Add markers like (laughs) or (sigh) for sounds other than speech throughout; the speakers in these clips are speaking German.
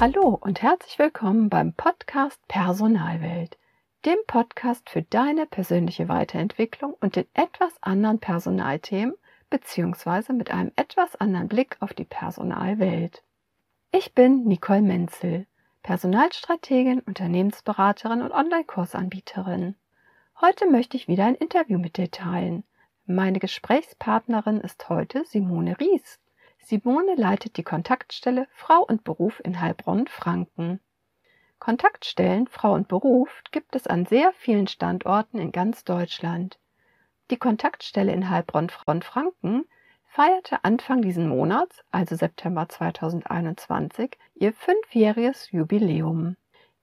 Hallo und herzlich willkommen beim Podcast Personalwelt, dem Podcast für deine persönliche Weiterentwicklung und den etwas anderen Personalthemen beziehungsweise mit einem etwas anderen Blick auf die Personalwelt. Ich bin Nicole Menzel, Personalstrategin, Unternehmensberaterin und Online-Kursanbieterin. Heute möchte ich wieder ein Interview mit dir teilen. Meine Gesprächspartnerin ist heute Simone Ries. Simone leitet die Kontaktstelle Frau und Beruf in Heilbronn-Franken. Kontaktstellen Frau und Beruf gibt es an sehr vielen Standorten in ganz Deutschland. Die Kontaktstelle in Heilbronn-Franken feierte Anfang diesen Monats, also September 2021, ihr fünfjähriges Jubiläum.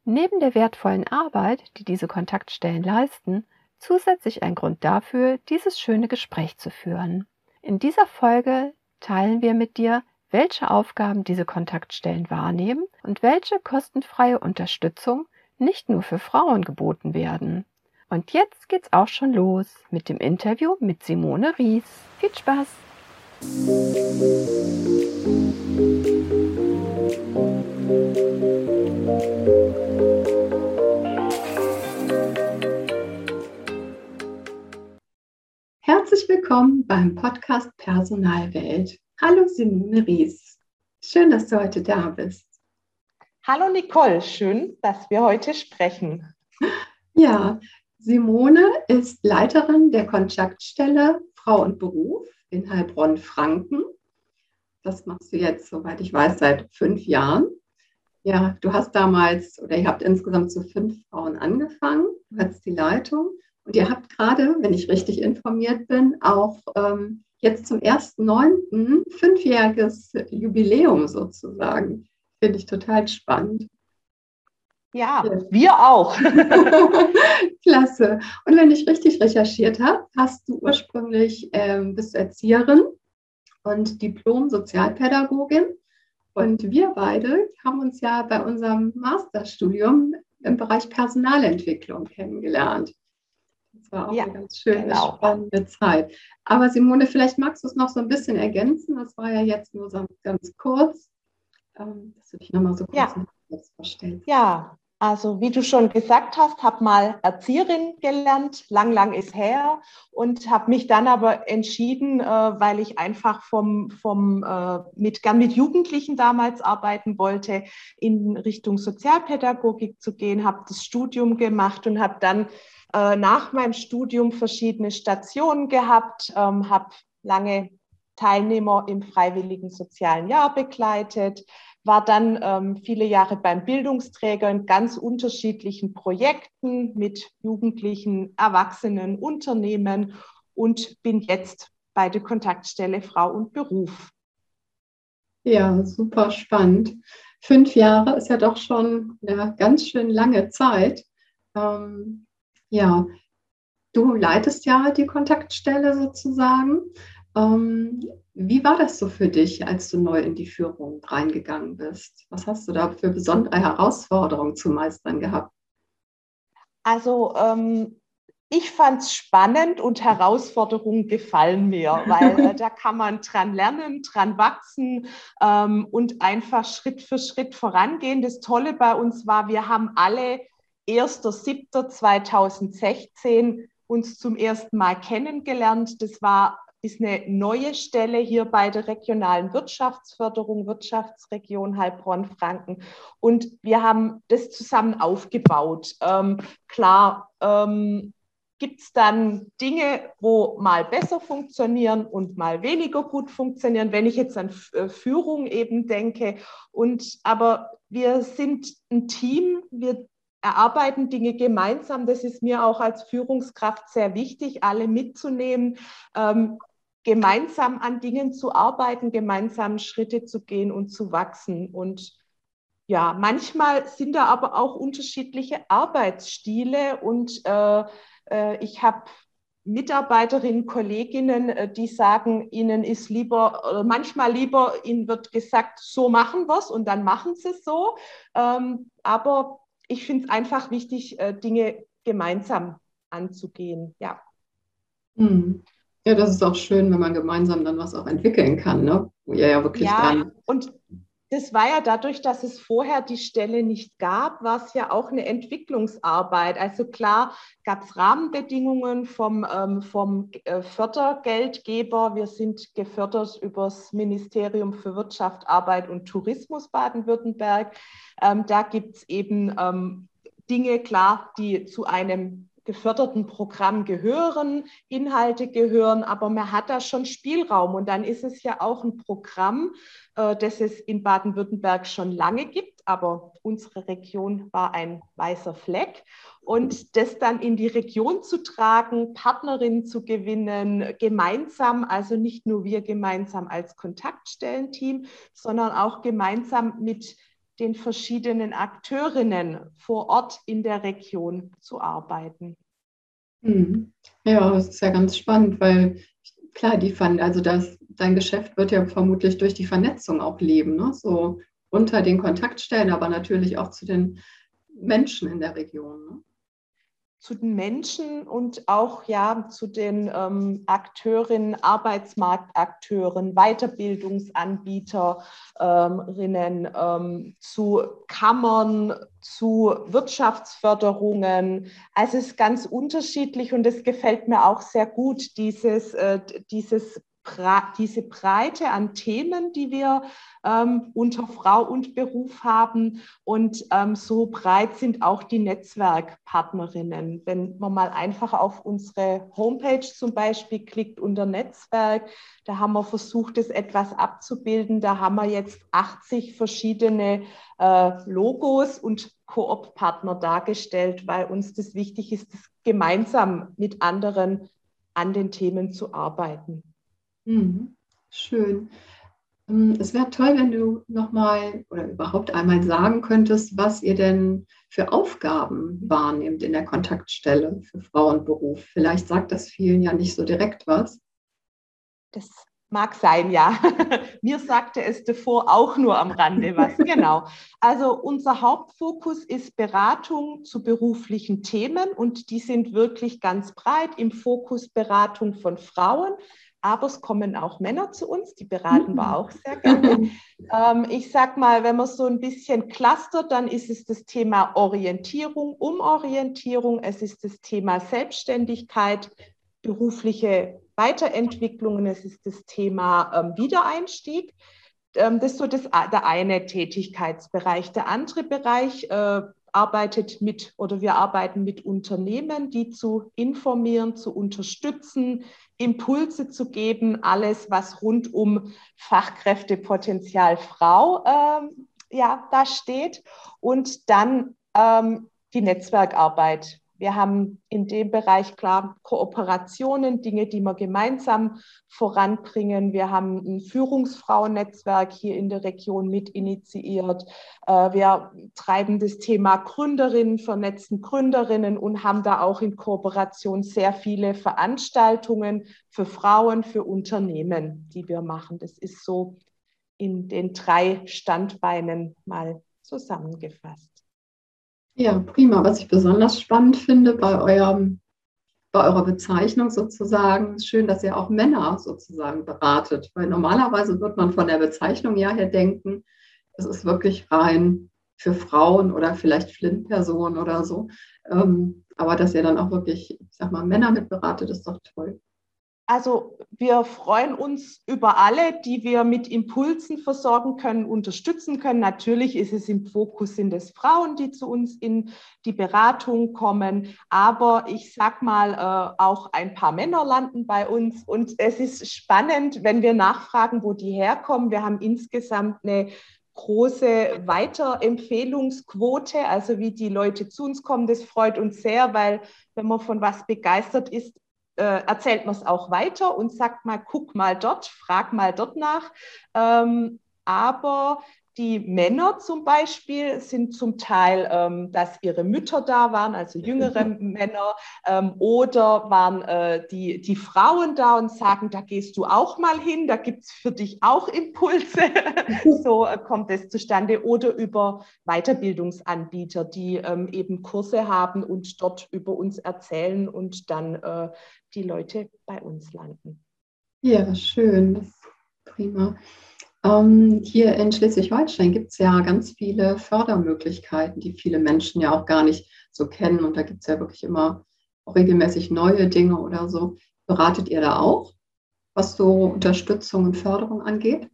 Neben der wertvollen Arbeit, die diese Kontaktstellen leisten, zusätzlich ein Grund dafür, dieses schöne Gespräch zu führen. In dieser Folge teilen wir mit dir, welche Aufgaben diese Kontaktstellen wahrnehmen und welche kostenfreie Unterstützung nicht nur für Frauen geboten werden. Und jetzt geht's auch schon los mit dem Interview mit Simone Ries. Viel Spaß! Herzlich willkommen beim Podcast Personalwelt. Hallo Simone Ries. Schön, dass du heute da bist. Hallo Nicole, schön, dass wir heute sprechen. Ja, Simone ist Leiterin der Kontaktstelle Frau und Beruf in Heilbronn-Franken. Das machst du jetzt, soweit ich weiß, seit fünf Jahren. Ja, du hast damals oder ihr habt insgesamt zu fünf Frauen angefangen. Du hattest die Leitung und ihr habt gerade, wenn ich richtig informiert bin, auch ähm, jetzt zum 1.9. fünfjähriges Jubiläum sozusagen. Finde ich total spannend. Ja, wir auch. (laughs) Klasse. Und wenn ich richtig recherchiert habe, hast du ursprünglich, ähm, bist du Erzieherin und Diplom-Sozialpädagogin. Und wir beide haben uns ja bei unserem Masterstudium im Bereich Personalentwicklung kennengelernt. Das war auch ja, eine ganz schöne, genau. spannende Zeit. Aber Simone, vielleicht magst du es noch so ein bisschen ergänzen. Das war ja jetzt nur so ganz kurz, ähm, dass du dich nochmal so kurz ja. vorstellst. Ja, also wie du schon gesagt hast, habe mal Erzieherin gelernt, lang, lang ist her und habe mich dann aber entschieden, äh, weil ich einfach vom, vom äh, mit gern mit Jugendlichen damals arbeiten wollte, in Richtung Sozialpädagogik zu gehen, habe das Studium gemacht und habe dann äh, nach meinem Studium verschiedene Stationen gehabt, ähm, habe lange Teilnehmer im freiwilligen sozialen Jahr begleitet, war dann ähm, viele Jahre beim Bildungsträger in ganz unterschiedlichen Projekten mit Jugendlichen, Erwachsenen, Unternehmen und bin jetzt bei der Kontaktstelle Frau und Beruf. Ja, super spannend. Fünf Jahre ist ja doch schon eine ganz schön lange Zeit. Ähm, ja, du leitest ja die Kontaktstelle sozusagen. Ähm, wie war das so für dich, als du neu in die Führung reingegangen bist? Was hast du da für besondere Herausforderungen zu meistern gehabt? Also ähm, ich fand es spannend und Herausforderungen gefallen mir, weil äh, da kann man dran lernen, dran wachsen ähm, und einfach Schritt für Schritt vorangehen. Das Tolle bei uns war, wir haben alle 1.7.2016 uns zum ersten Mal kennengelernt. Das war ist eine neue Stelle hier bei der regionalen Wirtschaftsförderung, Wirtschaftsregion Heilbronn-Franken. Und wir haben das zusammen aufgebaut. Ähm, klar, ähm, gibt es dann Dinge, wo mal besser funktionieren und mal weniger gut funktionieren, wenn ich jetzt an äh, Führung eben denke. Und aber wir sind ein Team, wir erarbeiten Dinge gemeinsam. Das ist mir auch als Führungskraft sehr wichtig, alle mitzunehmen, ähm, gemeinsam an Dingen zu arbeiten, gemeinsam Schritte zu gehen und zu wachsen. Und ja, manchmal sind da aber auch unterschiedliche Arbeitsstile und äh, äh, ich habe Mitarbeiterinnen, Kolleginnen, äh, die sagen, ihnen ist lieber, manchmal lieber, ihnen wird gesagt, so machen wir es und dann machen sie es so. Ähm, aber ich finde es einfach wichtig, äh, Dinge gemeinsam anzugehen. Ja. Hm. Ja, das ist auch schön, wenn man gemeinsam dann was auch entwickeln kann, ne? Wo ihr ja wirklich ja, dran. Und das war ja dadurch, dass es vorher die Stelle nicht gab, war es ja auch eine Entwicklungsarbeit. Also klar gab es Rahmenbedingungen vom, ähm, vom äh, Fördergeldgeber. Wir sind gefördert über das Ministerium für Wirtschaft, Arbeit und Tourismus Baden-Württemberg. Ähm, da gibt es eben ähm, Dinge, klar, die zu einem geförderten Programm gehören, Inhalte gehören, aber man hat da schon Spielraum. Und dann ist es ja auch ein Programm, äh, das es in Baden-Württemberg schon lange gibt, aber unsere Region war ein weißer Fleck. Und das dann in die Region zu tragen, Partnerinnen zu gewinnen, gemeinsam, also nicht nur wir gemeinsam als Kontaktstellenteam, sondern auch gemeinsam mit den verschiedenen Akteurinnen vor Ort in der Region zu arbeiten. Hm. Ja, das ist ja ganz spannend, weil klar, die Ver also das, dein Geschäft wird ja vermutlich durch die Vernetzung auch leben, ne? so unter den Kontaktstellen, aber natürlich auch zu den Menschen in der Region. Ne? Zu den Menschen und auch ja zu den ähm, Akteurinnen, Arbeitsmarktakteuren, Weiterbildungsanbieterinnen, ähm, zu Kammern, zu Wirtschaftsförderungen. Also es ist ganz unterschiedlich und es gefällt mir auch sehr gut, dieses, äh, dieses diese Breite an Themen, die wir ähm, unter Frau und Beruf haben. Und ähm, so breit sind auch die Netzwerkpartnerinnen. Wenn man mal einfach auf unsere Homepage zum Beispiel klickt unter Netzwerk, da haben wir versucht, es etwas abzubilden. Da haben wir jetzt 80 verschiedene äh, Logos und Koop-Partner dargestellt, weil uns das wichtig ist, das gemeinsam mit anderen an den Themen zu arbeiten. Mhm. Schön. Ähm, es wäre toll, wenn du nochmal oder überhaupt einmal sagen könntest, was ihr denn für Aufgaben wahrnehmt in der Kontaktstelle für Frauenberuf. Vielleicht sagt das vielen ja nicht so direkt was. Das mag sein, ja. (laughs) Mir sagte es davor auch nur am Rande was. (laughs) genau. Also unser Hauptfokus ist Beratung zu beruflichen Themen und die sind wirklich ganz breit im Fokus Beratung von Frauen aber es kommen auch Männer zu uns, die beraten wir auch sehr gerne. (laughs) ähm, ich sag mal, wenn man so ein bisschen clustert, dann ist es das Thema Orientierung, Umorientierung, es ist das Thema Selbstständigkeit, berufliche Weiterentwicklungen, es ist das Thema ähm, Wiedereinstieg. Ähm, das ist so das, der eine Tätigkeitsbereich. Der andere Bereich äh, arbeitet mit oder wir arbeiten mit Unternehmen, die zu informieren, zu unterstützen, Impulse zu geben, alles, was rund um Fachkräftepotenzial Frau ähm, ja, da steht. Und dann ähm, die Netzwerkarbeit. Wir haben in dem Bereich klar Kooperationen, Dinge, die wir gemeinsam voranbringen. Wir haben ein Führungsfrauennetzwerk hier in der Region mit initiiert. Äh, wir treiben das Thema Gründerinnen, vernetzen Gründerinnen und haben da auch in Kooperation sehr viele Veranstaltungen für Frauen, für Unternehmen, die wir machen. Das ist so in den drei Standbeinen mal zusammengefasst. Ja, prima. Was ich besonders spannend finde bei eurem bei eurer Bezeichnung sozusagen, ist schön, dass ihr auch Männer sozusagen beratet, weil normalerweise wird man von der Bezeichnung ja her denken, es ist wirklich rein für Frauen oder vielleicht Flint-Personen oder so. Ähm, aber dass ihr dann auch wirklich, ich sag mal, Männer mit beratet, ist doch toll. Also wir freuen uns über alle, die wir mit Impulsen versorgen können, unterstützen können. Natürlich ist es im Fokus sind es Frauen, die zu uns in die Beratung kommen, aber ich sag mal äh, auch ein paar Männer landen bei uns und es ist spannend, wenn wir nachfragen, wo die herkommen. Wir haben insgesamt eine große Weiterempfehlungsquote, also wie die Leute zu uns kommen. Das freut uns sehr, weil wenn man von was begeistert ist, äh, erzählt man es auch weiter und sagt mal, guck mal dort, frag mal dort nach. Ähm, aber die Männer zum Beispiel sind zum Teil, ähm, dass ihre Mütter da waren, also jüngere (laughs) Männer, ähm, oder waren äh, die, die Frauen da und sagen, da gehst du auch mal hin, da gibt es für dich auch Impulse. (laughs) so äh, kommt es zustande. Oder über Weiterbildungsanbieter, die ähm, eben Kurse haben und dort über uns erzählen und dann äh, die Leute bei uns landen. Ja, schön. Das ist prima. Ähm, hier in Schleswig-Holstein gibt es ja ganz viele Fördermöglichkeiten, die viele Menschen ja auch gar nicht so kennen. Und da gibt es ja wirklich immer regelmäßig neue Dinge oder so. Beratet ihr da auch, was so Unterstützung und Förderung angeht?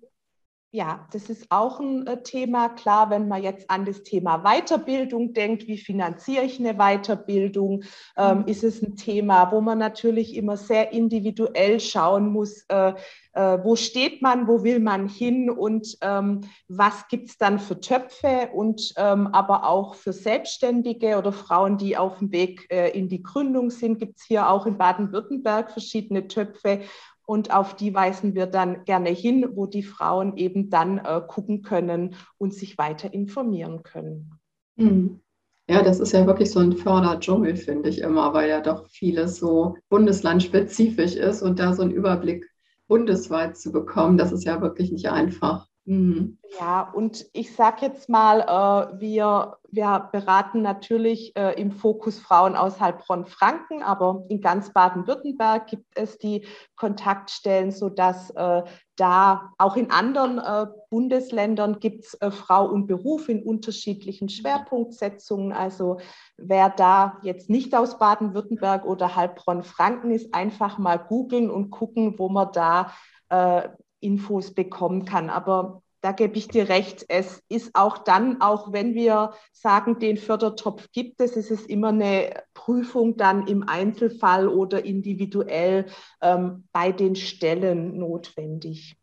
Ja, das ist auch ein äh, Thema. Klar, wenn man jetzt an das Thema Weiterbildung denkt, wie finanziere ich eine Weiterbildung, ähm, mhm. ist es ein Thema, wo man natürlich immer sehr individuell schauen muss, äh, äh, wo steht man, wo will man hin und ähm, was gibt es dann für Töpfe und ähm, aber auch für Selbstständige oder Frauen, die auf dem Weg äh, in die Gründung sind, gibt es hier auch in Baden-Württemberg verschiedene Töpfe und auf die weisen wir dann gerne hin, wo die Frauen eben dann äh, gucken können und sich weiter informieren können. Mhm. Ja, das ist ja wirklich so ein Förderdschungel, finde ich immer, weil ja doch vieles so bundeslandspezifisch ist und da so einen Überblick bundesweit zu bekommen, das ist ja wirklich nicht einfach. Mhm. Ja, und ich sage jetzt mal, äh, wir, wir beraten natürlich äh, im Fokus Frauen aus Heilbronn-Franken, aber in ganz Baden-Württemberg gibt es die Kontaktstellen, sodass äh, da auch in anderen äh, Bundesländern gibt es äh, Frau und Beruf in unterschiedlichen Schwerpunktsetzungen. Also wer da jetzt nicht aus Baden-Württemberg oder Heilbronn-Franken ist, einfach mal googeln und gucken, wo man da äh, Infos bekommen kann. Aber da gebe ich dir recht, es ist auch dann, auch wenn wir sagen, den Fördertopf gibt es, ist es immer eine Prüfung dann im Einzelfall oder individuell ähm, bei den Stellen notwendig.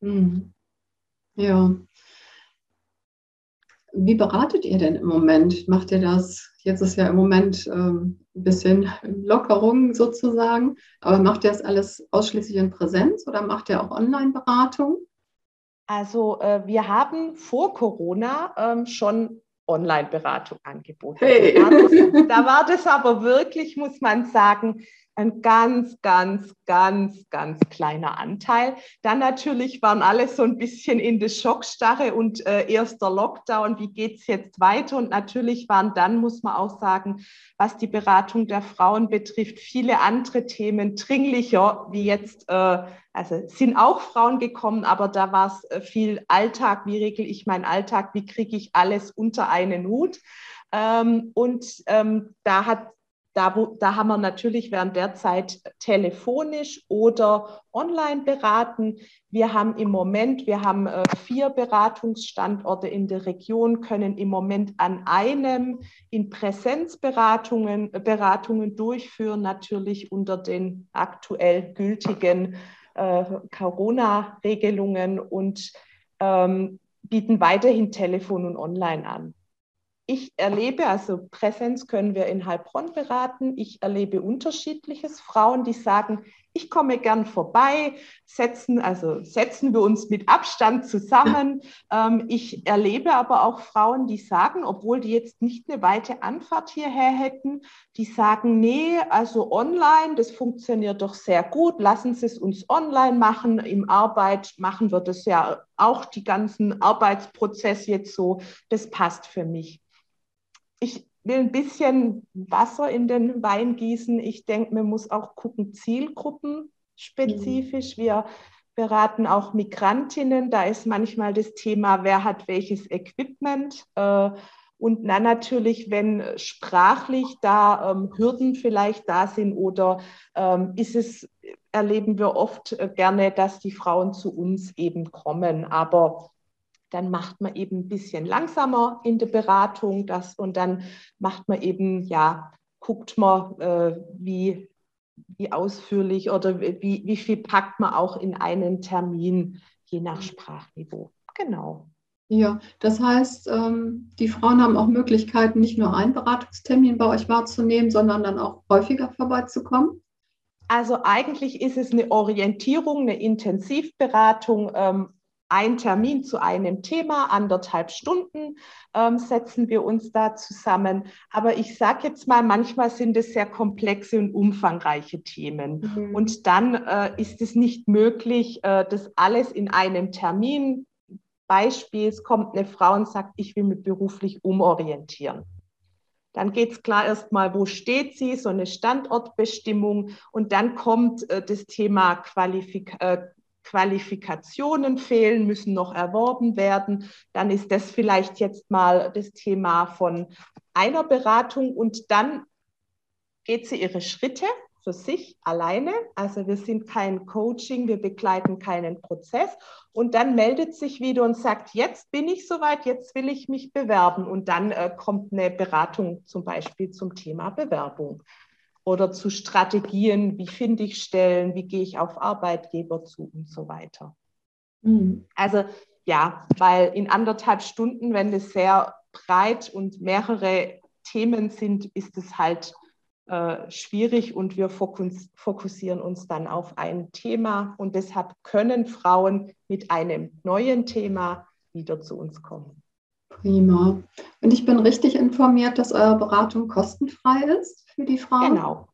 Mhm. Ja. Wie beratet ihr denn im Moment? Macht ihr das? Jetzt ist ja im Moment ähm, ein bisschen Lockerung sozusagen, aber macht ihr das alles ausschließlich in Präsenz oder macht ihr auch Online-Beratung? Also äh, wir haben vor Corona ähm, schon Online-Beratung angeboten. Hey. Da, war das, da war das aber wirklich, muss man sagen, ein ganz, ganz, ganz, ganz kleiner Anteil. Dann natürlich waren alle so ein bisschen in der Schockstarre und äh, erster Lockdown, wie geht es jetzt weiter? Und natürlich waren dann, muss man auch sagen, was die Beratung der Frauen betrifft, viele andere Themen dringlicher, wie jetzt, äh, also sind auch Frauen gekommen, aber da war es äh, viel Alltag, wie regel ich meinen Alltag, wie kriege ich alles unter einen Hut? Ähm, und ähm, da hat da, wo, da haben wir natürlich während der Zeit telefonisch oder online beraten. Wir haben im Moment, wir haben äh, vier Beratungsstandorte in der Region, können im Moment an einem in Präsenzberatungen Beratungen durchführen, natürlich unter den aktuell gültigen äh, Corona-Regelungen und ähm, bieten weiterhin Telefon und Online an ich erlebe, also Präsenz können wir in Heilbronn beraten. Ich erlebe unterschiedliches. Frauen, die sagen, ich komme gern vorbei, setzen, also setzen wir uns mit Abstand zusammen. Ähm, ich erlebe aber auch Frauen, die sagen, obwohl die jetzt nicht eine weite Anfahrt hierher hätten, die sagen, nee, also online, das funktioniert doch sehr gut, lassen Sie es uns online machen. Im Arbeit machen wir das ja auch, die ganzen Arbeitsprozesse jetzt so, das passt für mich ich will ein bisschen Wasser in den Wein gießen. Ich denke, man muss auch gucken, Zielgruppen spezifisch. Mhm. Wir beraten auch Migrantinnen. Da ist manchmal das Thema, wer hat welches Equipment. Äh, und dann natürlich, wenn sprachlich da ähm, Hürden vielleicht da sind oder ähm, ist es, erleben wir oft äh, gerne, dass die Frauen zu uns eben kommen. Aber dann macht man eben ein bisschen langsamer in der Beratung das und dann macht man eben, ja, guckt man, äh, wie, wie ausführlich oder wie, wie viel packt man auch in einen Termin, je nach Sprachniveau. Genau. Ja, das heißt, ähm, die Frauen haben auch Möglichkeiten, nicht nur einen Beratungstermin bei euch wahrzunehmen, sondern dann auch häufiger vorbeizukommen? Also eigentlich ist es eine Orientierung, eine Intensivberatung, ähm, ein Termin zu einem Thema, anderthalb Stunden ähm, setzen wir uns da zusammen. Aber ich sage jetzt mal, manchmal sind es sehr komplexe und umfangreiche Themen. Mhm. Und dann äh, ist es nicht möglich, äh, das alles in einem Termin. Beispiel, es kommt eine Frau und sagt, ich will mich beruflich umorientieren. Dann geht es klar erstmal, wo steht sie, so eine Standortbestimmung. Und dann kommt äh, das Thema Qualifik äh, Qualifikationen fehlen, müssen noch erworben werden. Dann ist das vielleicht jetzt mal das Thema von einer Beratung und dann geht sie ihre Schritte für sich alleine. Also wir sind kein Coaching, wir begleiten keinen Prozess. Und dann meldet sich wieder und sagt, jetzt bin ich soweit, jetzt will ich mich bewerben. Und dann äh, kommt eine Beratung zum Beispiel zum Thema Bewerbung oder zu Strategien, wie finde ich Stellen, wie gehe ich auf Arbeitgeber zu und so weiter. Mhm. Also ja, weil in anderthalb Stunden, wenn es sehr breit und mehrere Themen sind, ist es halt äh, schwierig und wir fokus fokussieren uns dann auf ein Thema und deshalb können Frauen mit einem neuen Thema wieder zu uns kommen. Prima. Und ich bin richtig informiert, dass eure Beratung kostenfrei ist für die Frauen? Genau.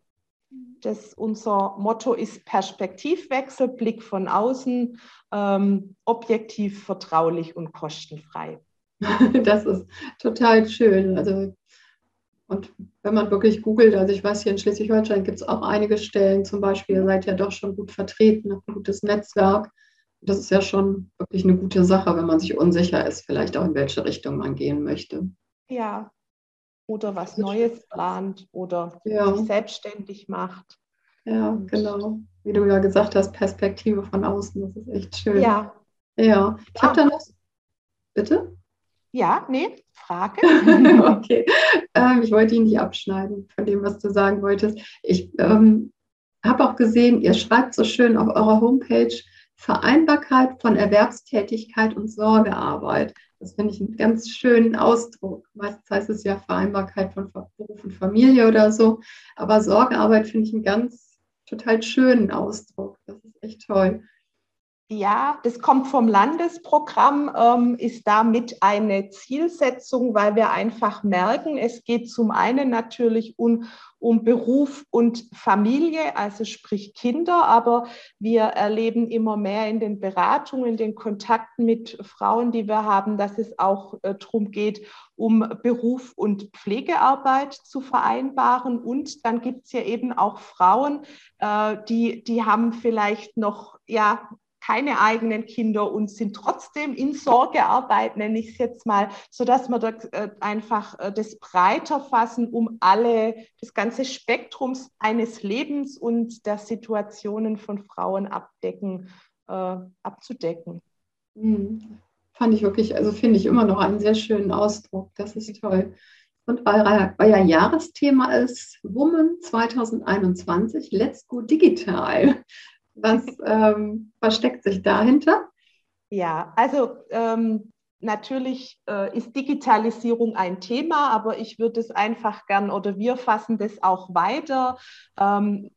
Das, unser Motto ist Perspektivwechsel, Blick von außen, ähm, objektiv, vertraulich und kostenfrei. (laughs) Das ist total schön. Also und wenn man wirklich googelt, also ich weiß, hier in Schleswig-Holstein gibt es auch einige Stellen, zum Beispiel, ihr seid ja doch schon gut vertreten, habt ein gutes Netzwerk. Das ist ja schon wirklich eine gute Sache, wenn man sich unsicher ist, vielleicht auch in welche Richtung man gehen möchte. Ja, oder was Neues plant oder ja. sich selbstständig macht. Ja, genau. Wie du ja gesagt hast, Perspektive von außen, das ist echt schön. Ja. Ja. Ich habe da noch. Bitte? Ja, nee, Frage. (laughs) okay. Ähm, ich wollte ihn nicht abschneiden von dem, was du sagen wolltest. Ich ähm, habe auch gesehen, ihr schreibt so schön auf eurer Homepage Vereinbarkeit von Erwerbstätigkeit und Sorgearbeit. Das finde ich einen ganz schönen Ausdruck. Meistens heißt es ja Vereinbarkeit von Beruf und Familie oder so. Aber Sorgearbeit finde ich einen ganz total schönen Ausdruck. Das ist echt toll. Ja, das kommt vom Landesprogramm, ähm, ist damit eine Zielsetzung, weil wir einfach merken, es geht zum einen natürlich um, um Beruf und Familie, also sprich Kinder, aber wir erleben immer mehr in den Beratungen, in den Kontakten mit Frauen, die wir haben, dass es auch äh, darum geht, um Beruf und Pflegearbeit zu vereinbaren. Und dann gibt es ja eben auch Frauen, äh, die, die haben vielleicht noch ja, keine eigenen Kinder und sind trotzdem in Sorgearbeit, nenne ich es jetzt mal, sodass wir da äh, einfach äh, das breiter fassen, um alle, das ganze Spektrum eines Lebens und der Situationen von Frauen abdecken, äh, abzudecken. Mhm. Fand ich wirklich, also finde ich immer noch einen sehr schönen Ausdruck. Das ist toll. Und euer, euer Jahresthema ist Woman 2021, Let's Go Digital. Was ähm, versteckt sich dahinter? Ja, also ähm, natürlich äh, ist Digitalisierung ein Thema, aber ich würde es einfach gern oder wir fassen das auch weiter. Ähm,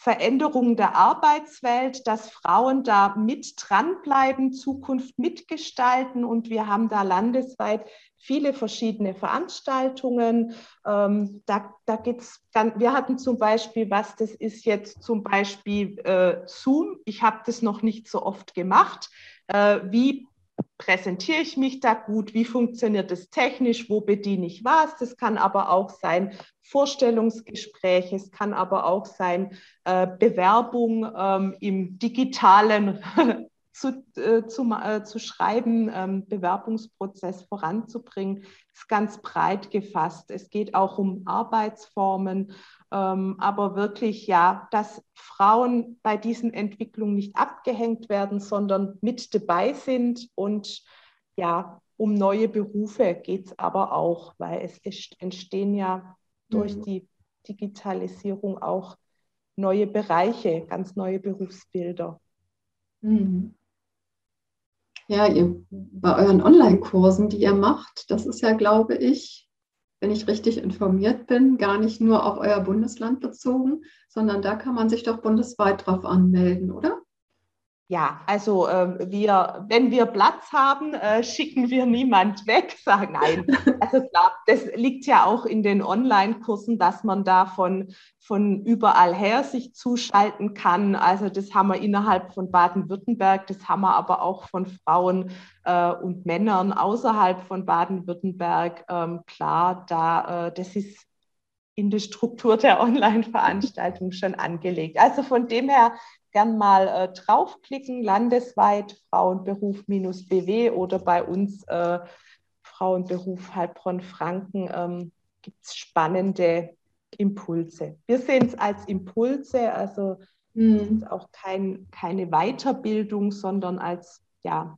Veränderung der Arbeitswelt, dass Frauen da mit dranbleiben, Zukunft mitgestalten. Und wir haben da landesweit viele verschiedene Veranstaltungen. Ähm, da da geht's dann, wir hatten zum Beispiel, was das ist jetzt zum Beispiel äh, Zoom. Ich habe das noch nicht so oft gemacht. Äh, wie präsentiere ich mich da gut, wie funktioniert es technisch, wo bediene ich was. Das kann aber auch sein Vorstellungsgespräch, es kann aber auch sein äh, Bewerbung ähm, im digitalen zu, äh, zu, äh, zu schreiben, ähm, Bewerbungsprozess voranzubringen, ist ganz breit gefasst. Es geht auch um Arbeitsformen, ähm, aber wirklich ja, dass Frauen bei diesen Entwicklungen nicht abgehängt werden, sondern mit dabei sind und ja, um neue Berufe geht es aber auch, weil es entstehen ja durch mhm. die Digitalisierung auch neue Bereiche, ganz neue Berufsbilder. Mhm. Ja, ihr, bei euren Online-Kursen, die ihr macht, das ist ja, glaube ich, wenn ich richtig informiert bin, gar nicht nur auf euer Bundesland bezogen, sondern da kann man sich doch bundesweit drauf anmelden, oder? Ja, also äh, wir, wenn wir Platz haben, äh, schicken wir niemand weg, (laughs) sagen nein. Also klar, das liegt ja auch in den Online-Kursen, dass man da von, von überall her sich zuschalten kann. Also das haben wir innerhalb von Baden-Württemberg, das haben wir aber auch von Frauen äh, und Männern außerhalb von Baden-Württemberg. Ähm, klar, da äh, das ist in der Struktur der Online-Veranstaltung schon angelegt. Also von dem her gern mal äh, draufklicken, landesweit Frauenberuf-BW oder bei uns äh, Frauenberuf Heilbronn-Franken ähm, gibt es spannende Impulse. Wir sehen es als Impulse, also mhm. auch kein, keine Weiterbildung, sondern als ja,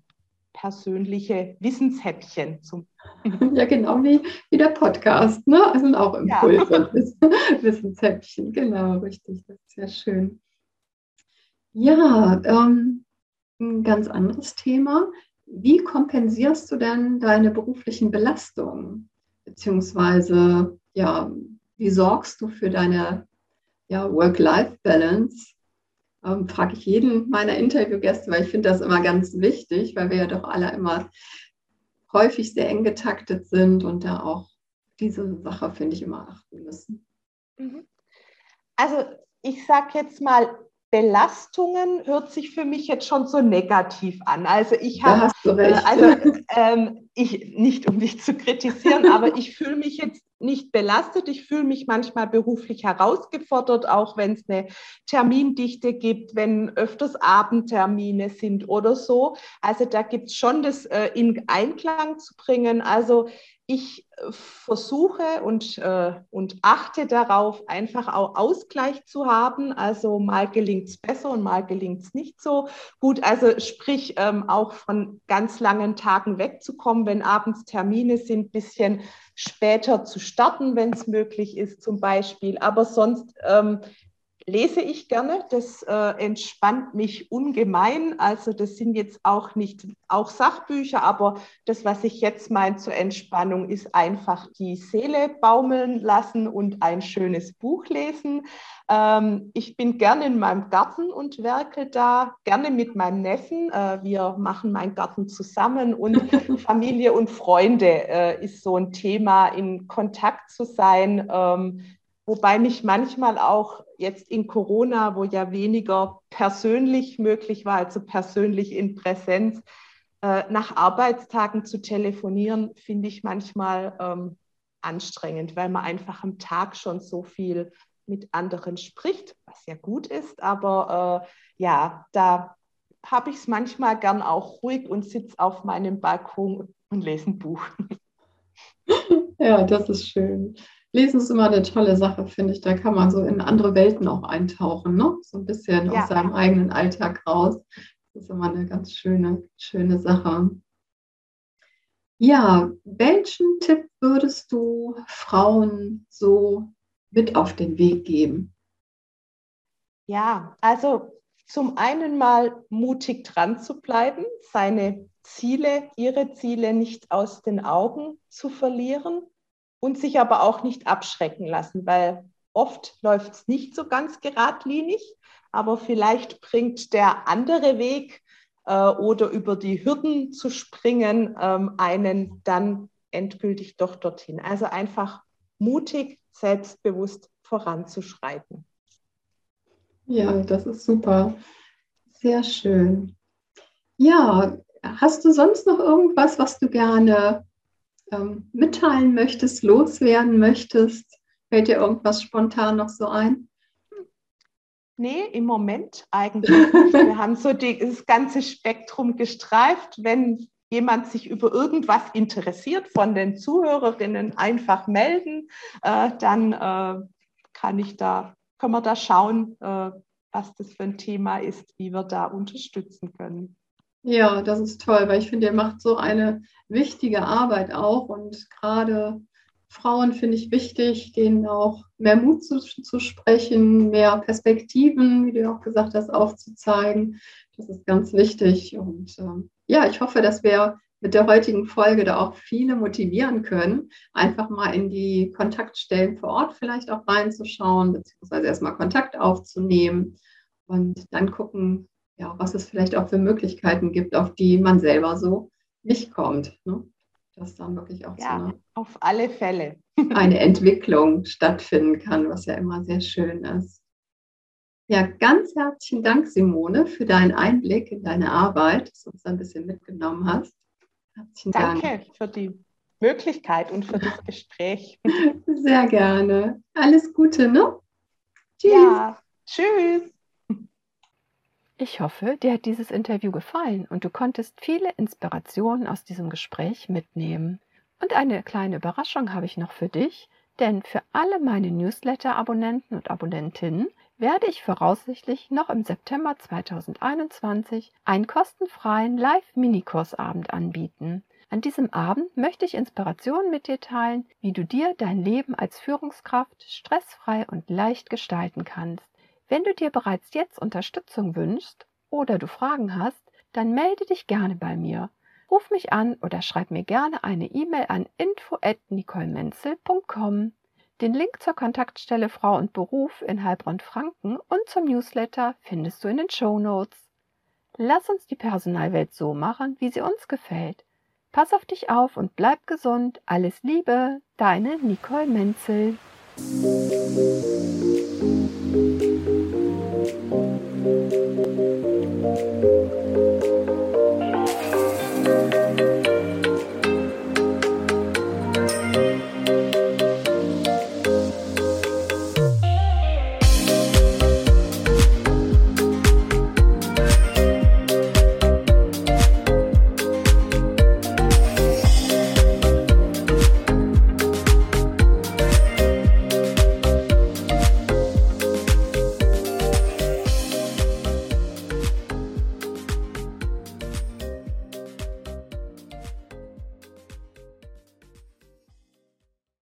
persönliche Wissenshäppchen. Zum (laughs) ja, genau wie, wie der Podcast, ne? Also auch Impulse, (laughs) ja. Wissenshäppchen, genau, richtig, das ist sehr schön. Ja, ähm, ein ganz anderes Thema. Wie kompensierst du denn deine beruflichen Belastungen? Beziehungsweise, ja, wie sorgst du für deine ja, Work-Life-Balance? Ähm, frage ich jeden meiner Interviewgäste, weil ich finde das immer ganz wichtig, weil wir ja doch alle immer häufig sehr eng getaktet sind und da auch diese Sache, finde ich, immer achten müssen. Mhm. Also ich sage jetzt mal, Belastungen hört sich für mich jetzt schon so negativ an. Also ich habe, äh, also ähm, ich nicht um dich zu kritisieren, aber ich fühle mich jetzt nicht belastet. Ich fühle mich manchmal beruflich herausgefordert, auch wenn es eine Termindichte gibt, wenn öfters Abendtermine sind oder so. Also da gibt es schon das äh, in Einklang zu bringen. Also ich äh, versuche und, äh, und achte darauf, einfach auch Ausgleich zu haben. Also mal gelingt es besser und mal gelingt es nicht so gut. Also sprich, ähm, auch von ganz langen Tagen wegzukommen, wenn abends Termine sind, ein bisschen später zu starten, wenn es möglich ist zum Beispiel. Aber sonst ähm, lese ich gerne. Das äh, entspannt mich ungemein. Also das sind jetzt auch nicht auch Sachbücher, aber das, was ich jetzt meine zur Entspannung, ist einfach die Seele baumeln lassen und ein schönes Buch lesen. Ähm, ich bin gerne in meinem Garten und werke da gerne mit meinem Neffen. Äh, wir machen meinen Garten zusammen und (laughs) Familie und Freunde äh, ist so ein Thema, in Kontakt zu sein. Ähm, Wobei mich manchmal auch jetzt in Corona, wo ja weniger persönlich möglich war, also persönlich in Präsenz, äh, nach Arbeitstagen zu telefonieren, finde ich manchmal ähm, anstrengend, weil man einfach am Tag schon so viel mit anderen spricht, was ja gut ist. Aber äh, ja, da habe ich es manchmal gern auch ruhig und sitze auf meinem Balkon und lese ein Buch. (laughs) Ja, das ist schön. Lesen ist immer eine tolle Sache, finde ich. Da kann man so in andere Welten auch eintauchen, ne? so ein bisschen ja. aus seinem eigenen Alltag raus. Das ist immer eine ganz schöne, schöne Sache. Ja, welchen Tipp würdest du Frauen so mit auf den Weg geben? Ja, also zum einen mal mutig dran zu bleiben, seine Ziele, ihre Ziele nicht aus den Augen zu verlieren und sich aber auch nicht abschrecken lassen, weil oft läuft es nicht so ganz geradlinig, aber vielleicht bringt der andere Weg äh, oder über die Hürden zu springen ähm, einen dann endgültig doch dorthin. Also einfach mutig, selbstbewusst voranzuschreiten. Ja, das ist super. Sehr schön. Ja, hast du sonst noch irgendwas, was du gerne ähm, mitteilen möchtest, loswerden möchtest? Fällt dir irgendwas spontan noch so ein? Nee, im Moment eigentlich nicht. Wir haben so die, das ganze Spektrum gestreift. Wenn jemand sich über irgendwas interessiert, von den Zuhörerinnen einfach melden, äh, dann äh, kann ich da, können wir da schauen, äh, was das für ein Thema ist, wie wir da unterstützen können. Ja, das ist toll, weil ich finde, ihr macht so eine wichtige Arbeit auch und gerade Frauen finde ich wichtig, denen auch mehr Mut zu, zu sprechen, mehr Perspektiven, wie du auch gesagt hast, aufzuzeigen. Das ist ganz wichtig. Und äh, ja, ich hoffe, dass wir mit der heutigen Folge da auch viele motivieren können, einfach mal in die Kontaktstellen vor Ort vielleicht auch reinzuschauen, beziehungsweise erstmal Kontakt aufzunehmen und dann gucken, ja, was es vielleicht auch für Möglichkeiten gibt, auf die man selber so nicht kommt. Ne? Dass dann wirklich auch ja, so eine, auf alle Fälle (laughs) eine Entwicklung stattfinden kann, was ja immer sehr schön ist. Ja, ganz herzlichen Dank, Simone, für deinen Einblick in deine Arbeit, dass du uns ein bisschen mitgenommen hast. Herzlichen Danke Dank. für die Möglichkeit und für das Gespräch. (laughs) Sehr gerne. Alles Gute, ne? Tschüss. Ja, tschüss. Ich hoffe, dir hat dieses Interview gefallen und du konntest viele Inspirationen aus diesem Gespräch mitnehmen. Und eine kleine Überraschung habe ich noch für dich, denn für alle meine Newsletter-Abonnenten und Abonnentinnen werde ich voraussichtlich noch im September 2021 einen kostenfreien Live-Minikursabend anbieten. An diesem Abend möchte ich Inspirationen mit dir teilen, wie du dir dein Leben als Führungskraft stressfrei und leicht gestalten kannst. Wenn du dir bereits jetzt Unterstützung wünschst oder du Fragen hast, dann melde dich gerne bei mir. Ruf mich an oder schreib mir gerne eine E-Mail an info@nicolemenzel.com. Den Link zur Kontaktstelle Frau und Beruf in Heilbronn-Franken und zum Newsletter findest du in den Show Notes. Lass uns die Personalwelt so machen, wie sie uns gefällt. Pass auf dich auf und bleib gesund. Alles Liebe, deine Nicole Menzel. thank you